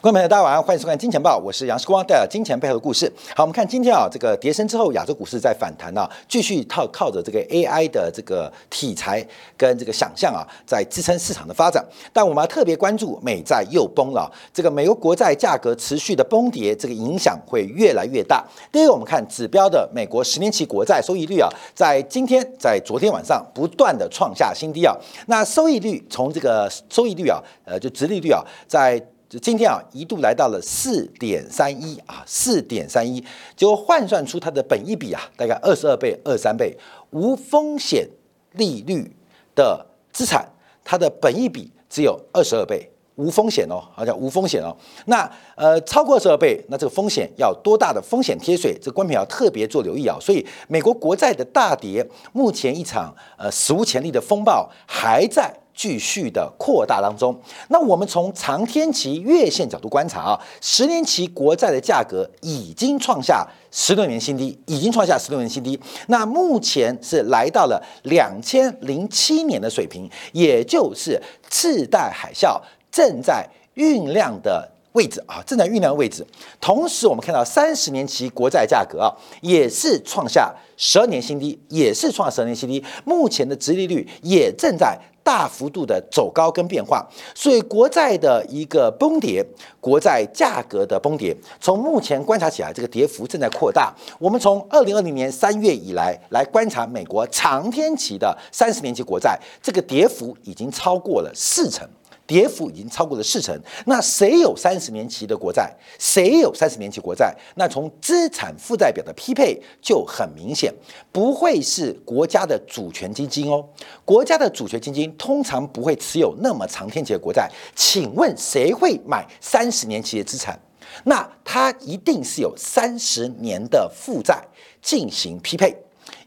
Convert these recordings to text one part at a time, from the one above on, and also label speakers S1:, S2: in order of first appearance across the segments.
S1: 朋友，大家晚上好，欢迎收看《金钱报》，我是杨世光，带来金钱背后的故事。好，我们看今天啊，这个跌升之后，亚洲股市在反弹啊，继续靠靠着这个 AI 的这个题材跟这个想象啊，在支撑市场的发展。但我们要特别关注美债又崩了，这个美国国债价格持续的崩跌，这个影响会越来越大。第一个，我们看指标的美国十年期国债收益率啊，在今天在昨天晚上不断的创下新低啊。那收益率从这个收益率啊，呃，就直利率啊，在就今天啊，一度来到了四点三一啊，四点三一，结果换算出它的本益比啊，大概二十二倍、二三倍，无风险利率的资产，它的本益比只有二十二倍，无风险哦，好像无风险哦。那呃，超过二十二倍，那这个风险要多大的风险贴水？这观众要特别做留意啊。所以，美国国债的大跌，目前一场呃史无前例的风暴还在。继续的扩大当中，那我们从长天期月线角度观察啊，十年期国债的价格已经创下十六年新低，已经创下十六年新低。那目前是来到了两千零七年的水平，也就是次贷海啸正在酝酿的位置啊，正在酝酿位置。同时，我们看到三十年期国债价格啊，也是创下十二年新低，也是创下十二年新低。目前的殖利率也正在。大幅度的走高跟变化，所以国债的一个崩跌，国债价格的崩跌，从目前观察起来，这个跌幅正在扩大。我们从二零二零年三月以来来观察美国长天期的三十年期国债，这个跌幅已经超过了四成。跌幅已经超过了四成，那谁有三十年期的国债？谁有三十年期国债？那从资产负债表的匹配就很明显，不会是国家的主权基金哦。国家的主权基金通常不会持有那么长天期的国债。请问谁会买三十年期的资产？那它一定是有三十年的负债进行匹配。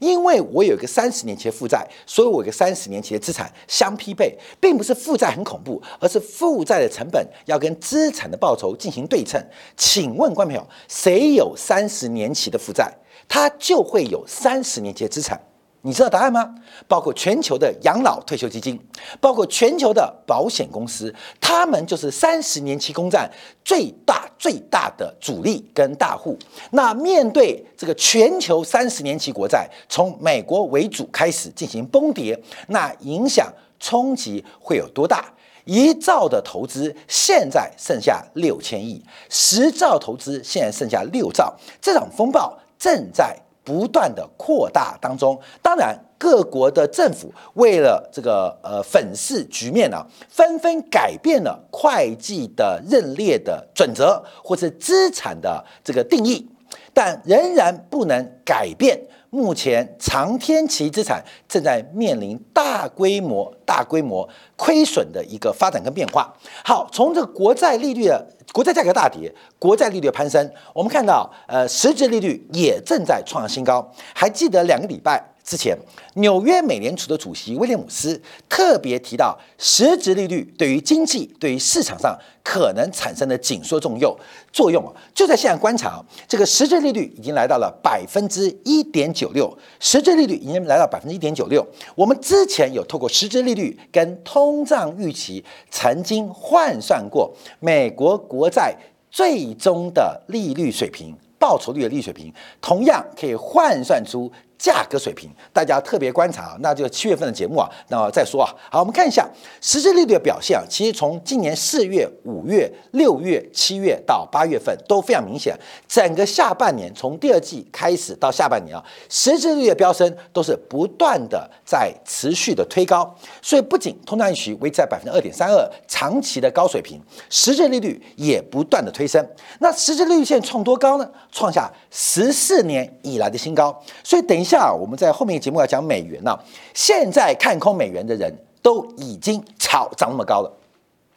S1: 因为我有一个三十年期的负债，所以我有个三十年期的资产相匹配，并不是负债很恐怖，而是负债的成本要跟资产的报酬进行对称。请问观众朋友，谁有三十年期的负债，他就会有三十年期的资产？你知道答案吗？包括全球的养老退休基金，包括全球的保险公司，他们就是三十年期公债最大最大的主力跟大户。那面对这个全球三十年期国债从美国为主开始进行崩跌，那影响冲击会有多大？一兆的投资现在剩下六千亿，十兆投资现在剩下六兆，这场风暴正在。不断的扩大当中，当然各国的政府为了这个呃粉饰局面呢，纷纷改变了会计的认列的准则或是资产的这个定义，但仍然不能改变目前长天期资产正在面临大规模大规模亏损的一个发展跟变化。好，从这个国债利率的。国债价格大跌，国债利率攀升，我们看到，呃，实质利率也正在创新高。还记得两个礼拜之前，纽约美联储的主席威廉姆斯特别提到，实质利率对于经济、对于市场上可能产生的紧缩作用作用啊，就在现在观察，这个实质利率已经来到了百分之一点九六，实质利率已经来到百分之一点九六。我们之前有透过实质利率跟通胀预期曾经换算过美国。国债最终的利率水平、报酬率的利率水平，同样可以换算出。价格水平，大家特别观察啊，那就七月份的节目啊，那再说啊。好，我们看一下实质利率的表现啊。其实从今年四月、五月、六月、七月到八月份都非常明显。整个下半年，从第二季开始到下半年啊，实质利率的飙升都是不断的在持续的推高。所以不仅通胀预期维持在百分之二点三二长期的高水平，实质利率也不断的推升。那实质利率现在创多高呢？创下十四年以来的新高。所以等一下。下我们在后面节目要讲美元呢，现在看空美元的人都已经炒涨那么高了。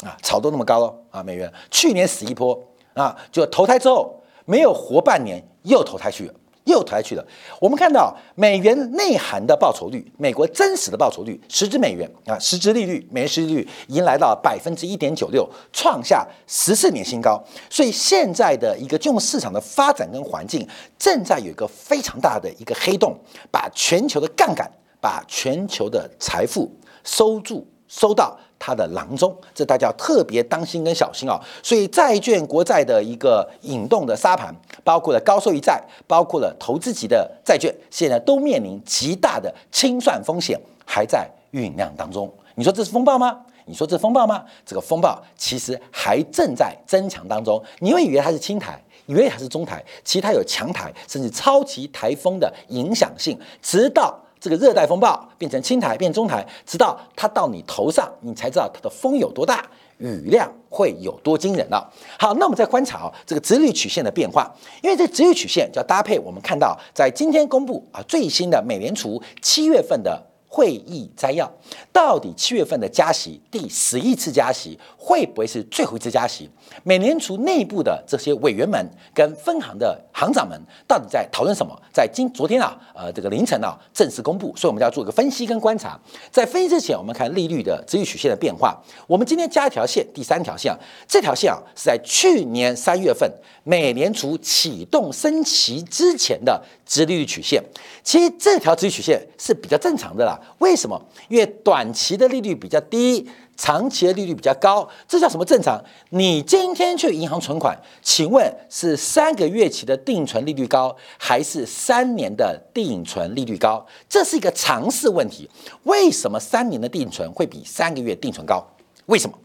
S1: 啊，炒都那么高了。啊，美元。去年死一波。啊，就投胎之后没有活半年又投胎去了。又抬去了。我们看到美元内涵的报酬率，美国真实的报酬率，实质美元啊，实质利率，美元实质利率已经来到百分之一点九六，创下十四年新高。所以现在的一个金融市场的发展跟环境，正在有一个非常大的一个黑洞，把全球的杠杆，把全球的财富收住。收到它的囊中，这大家要特别当心跟小心啊。所以债券国债的一个引动的沙盘，包括了高收益债，包括了投资级的债券，现在都面临极大的清算风险，还在酝酿当中。你说这是风暴吗？你说这是风暴吗？这个风暴其实还正在增强当中。你会以为它是轻台，以为它是中台，其实它有强台，甚至超级台风的影响性。直到这个热带风暴变成轻台，变中台，直到它到你头上，你才知道它的风有多大，雨量会有多惊人了。好，那我们再观察啊，这个直率曲线的变化，因为这直率曲线要搭配我们看到在今天公布啊最新的美联储七月份的。会议摘要，到底七月份的加息第十一次加息会不会是最后一次加息？美联储内部的这些委员们跟分行的行长们到底在讨论什么？在今昨天啊，呃，这个凌晨啊，正式公布，所以我们要做一个分析跟观察。在分析之前，我们看利率的直率曲线的变化。我们今天加一条线，第三条线，这条线啊是在去年三月份美联储启动升息之前的直利率曲线。其实这条直率曲线是比较正常的啦。为什么？因为短期的利率比较低，长期的利率比较高，这叫什么正常？你今天去银行存款，请问是三个月期的定存利率高，还是三年的定存利率高？这是一个常识问题。为什么三年的定存会比三个月定存高？为什么？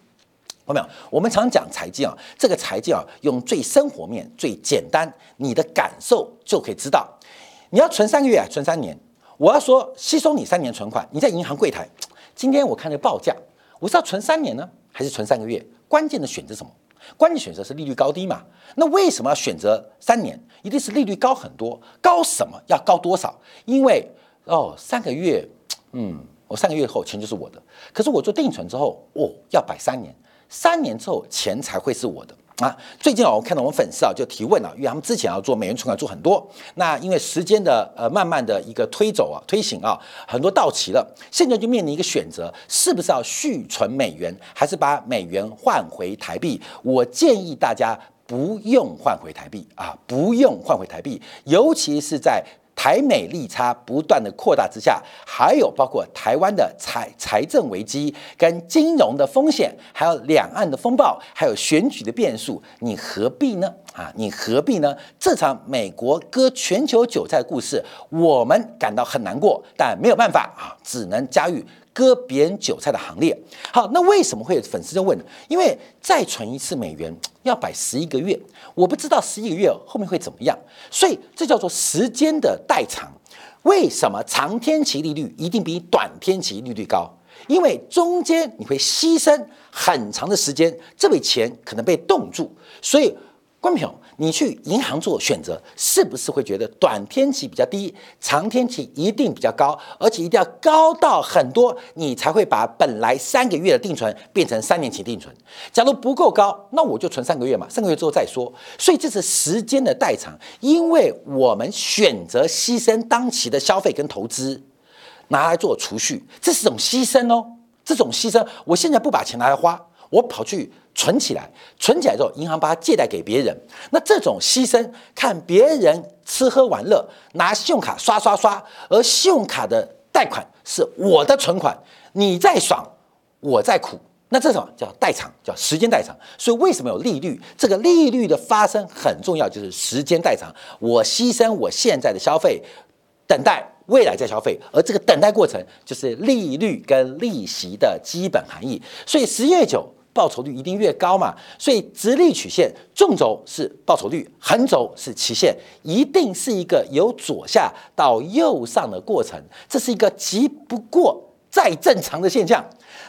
S1: 有没有？我们常讲财经啊，这个财经啊，用最生活面、最简单，你的感受就可以知道。你要存三个月，存三年。我要说，吸收你三年存款，你在银行柜台，今天我看那个报价，我是要存三年呢，还是存三个月？关键的选择什么？关键选择是利率高低嘛？那为什么要选择三年？一定是利率高很多，高什么？要高多少？因为哦，三个月，嗯，我三个月后钱就是我的。可是我做定存之后，哦，要摆三年，三年之后钱才会是我的。啊，最近啊，我看到我们粉丝啊就提问了，因为他们之前要做美元存款做很多，那因为时间的呃慢慢的一个推走啊推行啊，很多到期了，现在就面临一个选择，是不是要续存美元，还是把美元换回台币？我建议大家不用换回台币啊，不用换回台币，尤其是在。台美利差不断的扩大之下，还有包括台湾的财财政危机、跟金融的风险，还有两岸的风暴，还有选举的变数，你何必呢？啊，你何必呢？这场美国割全球韭菜故事，我们感到很难过，但没有办法啊，只能加入。割别人韭菜的行列，好，那为什么会有粉丝就问？因为再存一次美元 要摆十一个月，我不知道十一个月后面会怎么样，所以这叫做时间的代偿。为什么长天期利率一定比短天期利率高？因为中间你会牺牲很长的时间，这笔钱可能被冻住，所以。关平，你去银行做选择，是不是会觉得短天期比较低，长天期一定比较高，而且一定要高到很多，你才会把本来三个月的定存变成三年期定存？假如不够高，那我就存三个月嘛，三个月之后再说。所以这是时间的代偿，因为我们选择牺牲当期的消费跟投资，拿来做储蓄，这是种牺牲哦，这种牺牲，我现在不把钱拿来花。我跑去存起来，存起来之后，银行把它借贷给别人。那这种牺牲，看别人吃喝玩乐，拿信用卡刷刷刷，而信用卡的贷款是我的存款，你在爽，我在苦。那这种叫代偿，叫时间代偿。所以为什么有利率？这个利率的发生很重要，就是时间代偿。我牺牲我现在的消费，等待未来再消费，而这个等待过程就是利率跟利息的基本含义。所以十月九。报酬率一定越高嘛，所以直立曲线纵轴是报酬率，横轴是期限，一定是一个由左下到右上的过程，这是一个极不过再正常的现象。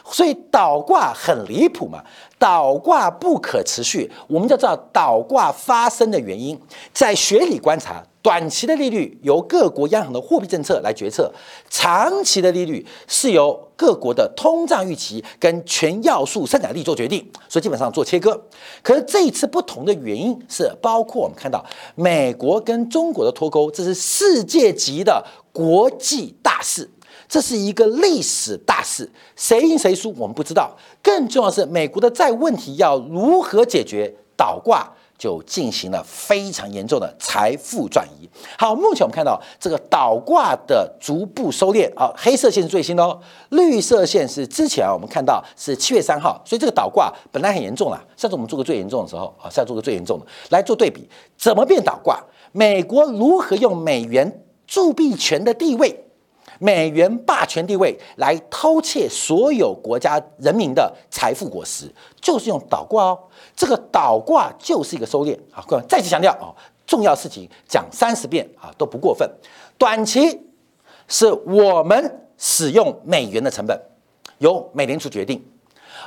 S1: 所以倒挂很离谱嘛，倒挂不可持续，我们就知道倒挂发生的原因，在学理观察。短期的利率由各国央行的货币政策来决策，长期的利率是由各国的通胀预期跟全要素生产力做决定，所以基本上做切割。可是这一次不同的原因是，包括我们看到美国跟中国的脱钩，这是世界级的国际大事，这是一个历史大事，谁赢谁输我们不知道。更重要的是，美国的债务问题要如何解决？倒挂。就进行了非常严重的财富转移。好，目前我们看到这个倒挂的逐步收敛啊，黑色线是最新的哦，绿色线是之前啊我们看到是七月三号，所以这个倒挂本来很严重了。上次我们做个最严重的时候啊，现在做个最严重的。来做对比，怎么变倒挂？美国如何用美元铸币权的。地位？美元霸权地位来偷窃所有国家人民的财富果实，就是用倒挂哦。这个倒挂就是一个收敛。啊！各位再次强调啊，重要事情讲三十遍啊都不过分。短期是我们使用美元的成本由美联储决定，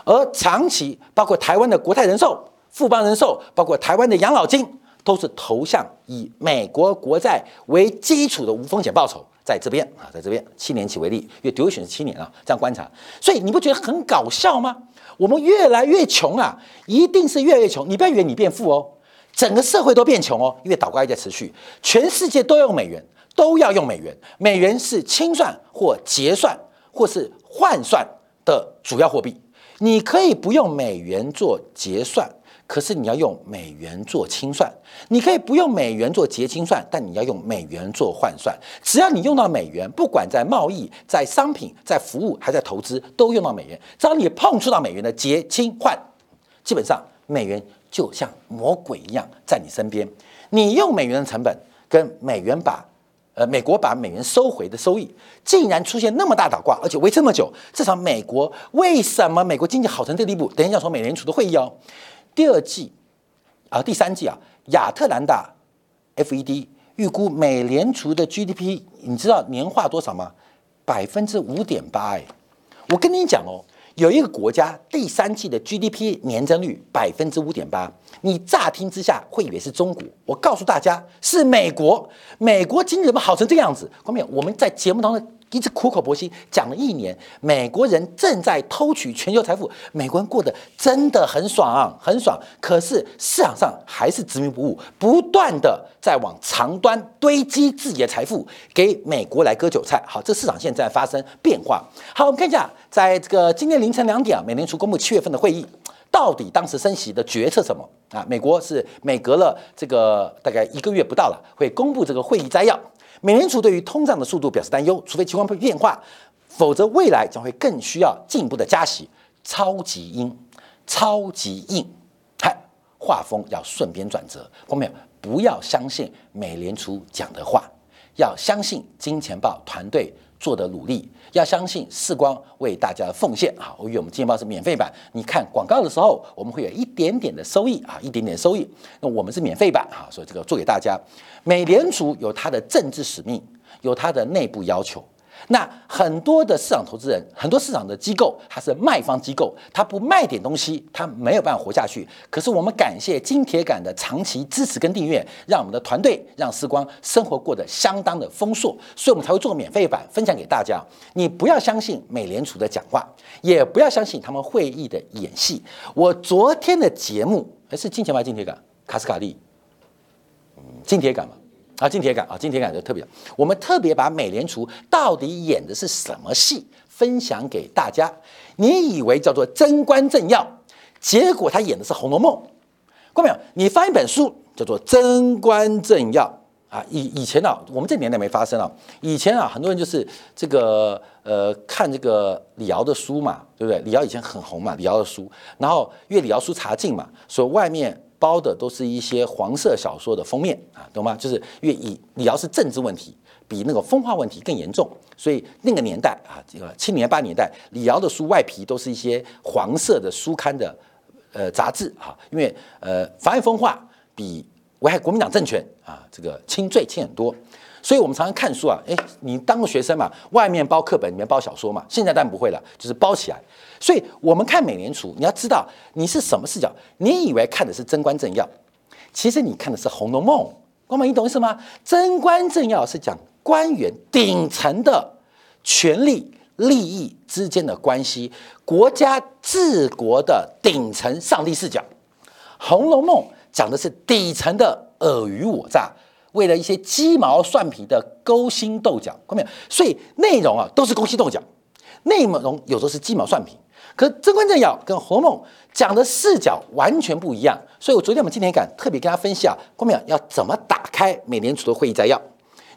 S1: 而长期包括台湾的国泰人寿、富邦人寿，包括台湾的养老金，都是投向以美国国债为基础的无风险报酬。在这边啊，在这边七年期为例，因为 duration 是七年啊，这样观察，所以你不觉得很搞笑吗？我们越来越穷啊，一定是越来越穷。你不要以为你变富哦，整个社会都变穷哦，因为倒挂在持续，全世界都用美元，都要用美元，美元是清算或结算或是换算的主要货币，你可以不用美元做结算。可是你要用美元做清算，你可以不用美元做结清算，但你要用美元做换算。只要你用到美元，不管在贸易、在商品、在服务还在投资，都用到美元。只要你碰触到美元的结清换，基本上美元就像魔鬼一样在你身边。你用美元的成本跟美元把呃美国把美元收回的收益，竟然出现那么大倒挂，而且维这么久。这场美国为什么美国经济好成这地步？等一下说美联储的会议哦。第二季啊，第三季啊，亚特兰大 FED 预估美联储的 GDP，你知道年化多少吗？百分之五点八哎！我跟你讲哦，有一个国家第三季的 GDP 年增率百分之五点八，你乍听之下会以为是中国，我告诉大家是美国。美国经济怎么好成这样子？后面我们在节目当中。一直苦口婆心讲了一年，美国人正在偷取全球财富，美国人过得真的很爽，很爽。可是市场上还是执迷不悟，不断的在往长端堆积自己的财富，给美国来割韭菜。好，这市场现在发生变化。好，我们看一下，在这个今天凌晨两点啊，美联储公布七月份的会议，到底当时升息的决策什么啊？美国是每隔了这个大概一个月不到了，会公布这个会议摘要。美联储对于通胀的速度表示担忧，除非情况会变化，否则未来将会更需要进一步的加息。超级鹰，超级硬，嗨，画风要顺便转折。朋友们，不要相信美联储讲的话，要相信金钱豹团队做的努力，要相信世光为大家的奉献。好，由于我们今天报是免费版，你看广告的时候，我们会有一点点的收益啊，一点点收益。那我们是免费版啊，所以这个做给大家。美联储有它的政治使命，有它的内部要求。那很多的市场投资人，很多市场的机构，它是卖方机构，它不卖点东西，它没有办法活下去。可是我们感谢金铁杆的长期支持跟订阅，让我们的团队，让时光生活过得相当的丰硕，所以我们才会做免费版分享给大家。你不要相信美联储的讲话，也不要相信他们会议的演戏。我昨天的节目，还是金钱牌金铁杆卡斯卡利。金铁杆嘛，啊，金铁杆啊，金铁杆就特别，我们特别把美联储到底演的是什么戏分享给大家。你以为叫做贞观政要，结果他演的是《红楼梦》。看到没有？你翻一本书叫做《贞观政要》啊，以以前啊，我们这年代没发生啊。以前啊，很多人就是这个呃，看这个李敖的书嘛，对不对？李敖以前很红嘛，李敖的书，然后因为李敖书查禁嘛，所以外面。包的都是一些黄色小说的封面啊，懂吗？就是因为以李敖是政治问题，比那个风化问题更严重，所以那个年代啊，这个七年八年代，李敖的书外皮都是一些黄色的书刊的呃杂志啊，因为呃妨碍风化比危害国民党政权啊这个轻罪轻很多。所以，我们常常看书啊，诶，你当个学生嘛，外面包课本，里面包小说嘛。现在当然不会了，就是包起来。所以，我们看美联储，你要知道你是什么视角。你以为看的是贞观政要，其实你看的是《红楼梦》。光美，你懂意思吗？贞观政要是讲官员顶层的权力利益之间的关系，国家治国的顶层上帝视角，《红楼梦》讲的是底层的尔虞我诈。为了一些鸡毛蒜皮的勾心斗角，看到？所以内容啊都是勾心斗角，内容有时候是鸡毛蒜皮，可《贞观政要》跟《红楼梦》讲的视角完全不一样，所以我昨天我们今天敢特别跟大家分析啊，光淼要怎么打开美联储的会议摘要，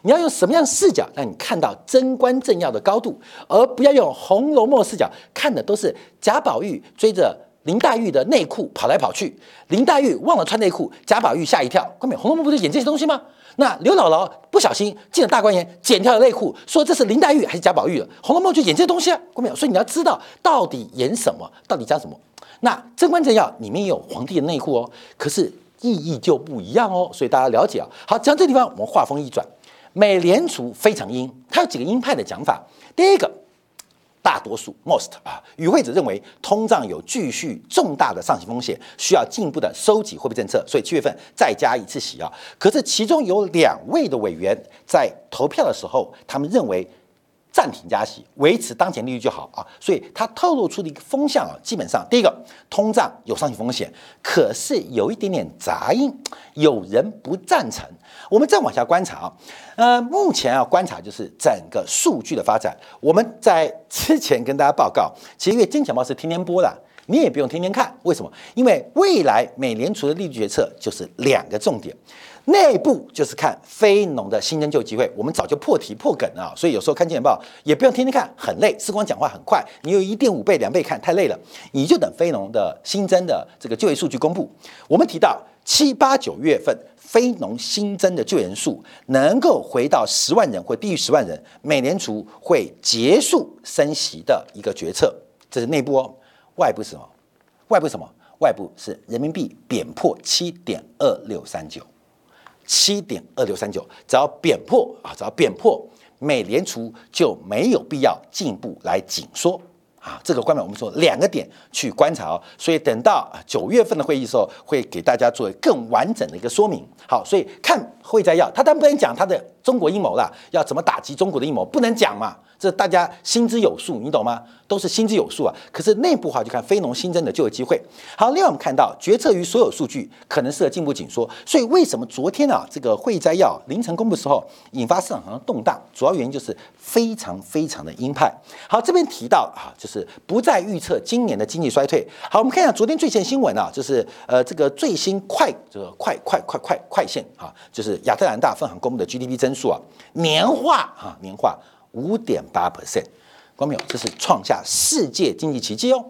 S1: 你要用什么样的视角让你看到《贞观政要》的高度，而不要用《红楼梦》视角看的都是贾宝玉追着林黛玉的内裤跑来跑去，林黛玉忘了穿内裤，贾宝玉吓一跳。光淼，《红楼梦》不是演这些东西吗？那刘姥姥不小心进了大观园，剪掉了内裤，说这是林黛玉还是贾宝玉？《红楼梦》就演这些东西啊，关没有？所以你要知道到底演什么，到底讲什么。那《贞观政要》里面也有皇帝的内裤哦，可是意义就不一样哦，所以大家了解啊。好，讲这地方，我们话锋一转，美联储非常鹰，它有几个鹰派的讲法。第一个。大多数 most 啊，与会者认为通胀有继续重大的上行风险，需要进一步的收紧货币政策，所以七月份再加一次息啊。可是其中有两位的委员在投票的时候，他们认为暂停加息，维持当前利率就好啊。所以它透露出的一个风向啊，基本上第一个通胀有上行风险，可是有一点点杂音，有人不赞成。我们再往下观察啊，呃，目前啊观察就是整个数据的发展。我们在之前跟大家报告，其实因为金钱豹是天天播的，你也不用天天看。为什么？因为未来美联储的利率决策就是两个重点，内部就是看非农的新增就业机会。我们早就破题破梗啊，所以有时候看见报也不用天天看，很累。时光讲话很快，你有一点五倍、两倍看太累了，你就等非农的新增的这个就业数据公布。我们提到七八九月份。非农新增的就业人数能够回到十万人或低于十万人，美联储会结束升息的一个决策。这是内部哦，外部是什么？外部什么？外部是人民币贬破七点二六三九，七点二六三九，只要贬破啊，只要贬破，美联储就没有必要进一步来紧缩。啊，这个观点我们说两个点去观察哦，所以等到九月份的会议的时候，会给大家做更完整的一个说明。好，所以看会摘要，他当不能讲他的中国阴谋了，要怎么打击中国的阴谋，不能讲嘛。这大家心知有数，你懂吗？都是心知有数啊。可是内部话就看非农新增的就业机会。好，另外我们看到决策于所有数据可能是进步紧缩，所以为什么昨天啊这个会议摘要凌晨公布时候引发市场上的动荡？主要原因就是非常非常的鹰派。好，这边提到啊，就是不再预测今年的经济衰退。好，我们看一下昨天最新新闻啊，就是呃这个最新快这个快快快快快线啊，就是亚特兰大分行公布的 GDP 增速啊，年化啊年化。五点八 percent，光没有，这是创下世界经济奇迹哦！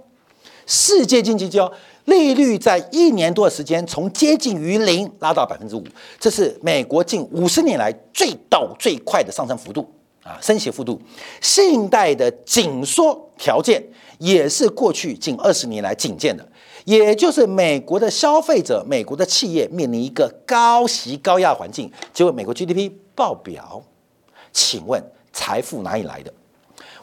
S1: 世界经济奇迹哦，利率在一年多的时间从接近于零拉到百分之五，这是美国近五十年来最陡最快的上升幅度啊，升息幅度。信贷的紧缩条件也是过去近二十年来仅见的，也就是美国的消费者、美国的企业面临一个高息高压环境，结果美国 GDP 报表，请问？财富哪里来的？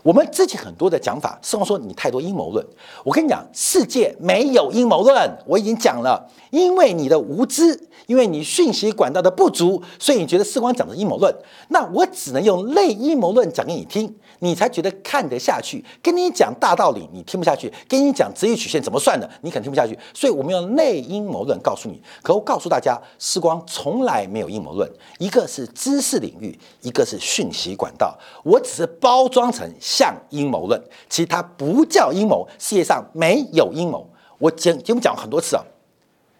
S1: 我们之前很多的讲法，是说你太多阴谋论。我跟你讲，世界没有阴谋论，我已经讲了。因为你的无知，因为你讯息管道的不足，所以你觉得世光讲的阴谋论。那我只能用类阴谋论讲给你听，你才觉得看得下去。跟你讲大道理，你听不下去；跟你讲直率曲线怎么算的，你肯定听不下去。所以我们用类阴谋论告诉你。可我告诉大家，世光从来没有阴谋论。一个是知识领域，一个是讯息管道。我只是包装成像阴谋论，其实它不叫阴谋。世界上没有阴谋。我讲节目讲很多次啊。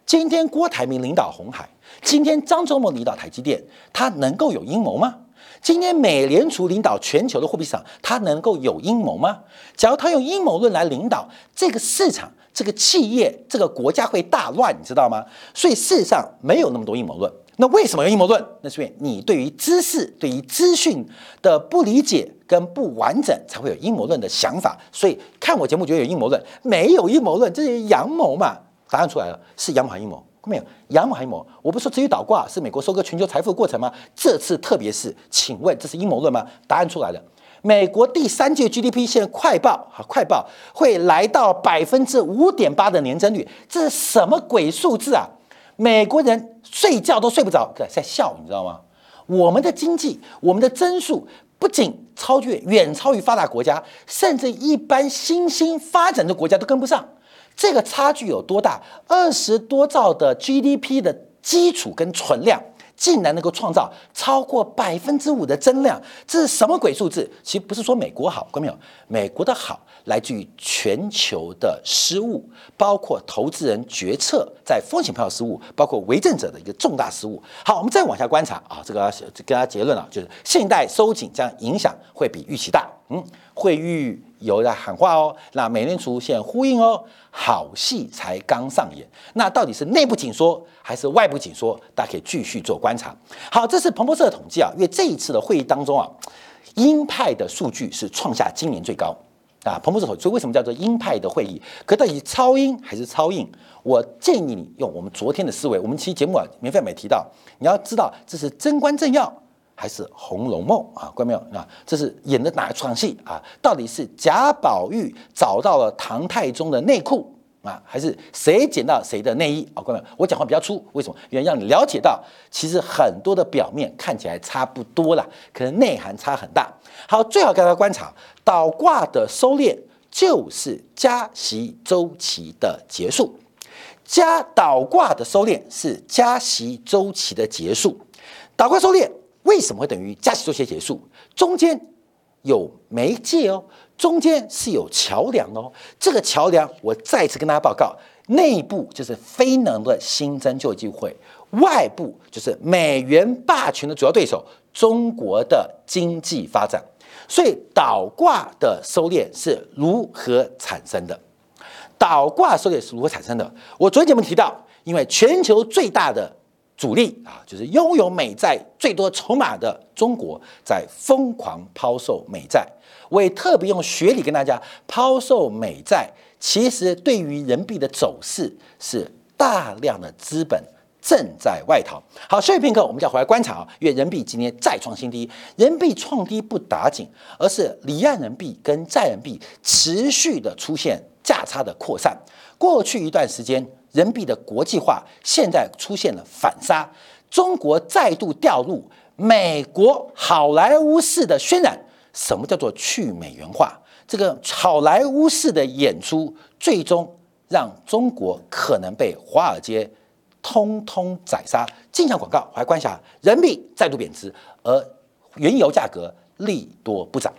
S1: 今天郭台铭领导红海，今天张忠谋领导台积电，他能够有阴谋吗？今天美联储领导全球的货币市场，他能够有阴谋吗？假如他用阴谋论来领导这个市场、这个企业、这个国家会大乱，你知道吗？所以事实上没有那么多阴谋论。那为什么有阴谋论？那是因为你对于知识、对于资讯的不理解跟不完整，才会有阴谋论的想法。所以看我节目觉得有阴谋论，没有阴谋论，这是阳谋嘛？答案出来了，是阳谋阴谋，没有阳谋阴谋。我不说至于倒挂是美国收割全球财富的过程吗？这次特别是，请问这是阴谋论吗？答案出来了，美国第三届 GDP 现在快报啊，快报会来到百分之五点八的年增率，这是什么鬼数字啊？美国人睡觉都睡不着，在在笑，你知道吗？我们的经济，我们的增速不仅超越远超于发达国家，甚至一般新兴发展的国家都跟不上。这个差距有多大？二十多兆的 GDP 的基础跟存量，竟然能够创造超过百分之五的增量，这是什么鬼数字？其实不是说美国好，看没有？美国的好来自于全球的失误，包括投资人决策在风险票失误，包括为政者的一个重大失误。好，我们再往下观察啊，这个跟大家结论啊，就是信贷收紧将影响会比预期大。嗯，会预有在喊话哦，那美联储现呼应哦，好戏才刚上演。那到底是内部紧缩还是外部紧缩？大家可以继续做观察。好，这是彭博社的统计啊，因为这一次的会议当中啊，鹰派的数据是创下今年最高啊。彭博社统计，所以为什么叫做鹰派的会议？可到底超鹰还是超硬？我建议你用我们昨天的思维，我们其实节目啊免费没提到，你要知道这是真官正要。还是《红楼梦》啊，关没有啊？这是演的哪一场戏啊？到底是贾宝玉找到了唐太宗的内裤啊，还是谁捡到谁的内衣啊？关没有？我讲话比较粗，为什么？因为让你了解到，其实很多的表面看起来差不多了，可能内涵差很大。好，最好给大家观察，倒挂的收敛就是加息周期的结束，加倒挂的收敛是加息周期的结束，倒挂收敛。为什么会等于加息周期结束？中间有媒介哦，中间是有桥梁哦。这个桥梁，我再次跟大家报告：内部就是非能的新增就业机会，外部就是美元霸权的主要对手中国的经济发展。所以倒挂的收敛是如何产生的？倒挂收敛是如何产生的？我昨天节目提到，因为全球最大的。主力啊，就是拥有美债最多筹码的中国，在疯狂抛售美债。我也特别用学理跟大家抛售美债，其实对于人民币的走势是大量的资本正在外逃。好，休息片刻，我们再回来观察啊，因为人民币今天再创新低，人民币创低不打紧，而是离岸人民币跟债人民币持续的出现价差的扩散。过去一段时间。人民币的国际化现在出现了反杀，中国再度掉入美国好莱坞式的渲染。什么叫做去美元化？这个好莱坞式的演出，最终让中国可能被华尔街通通宰杀。镜像广告，我来观察人民币再度贬值，而原油价格利多不涨。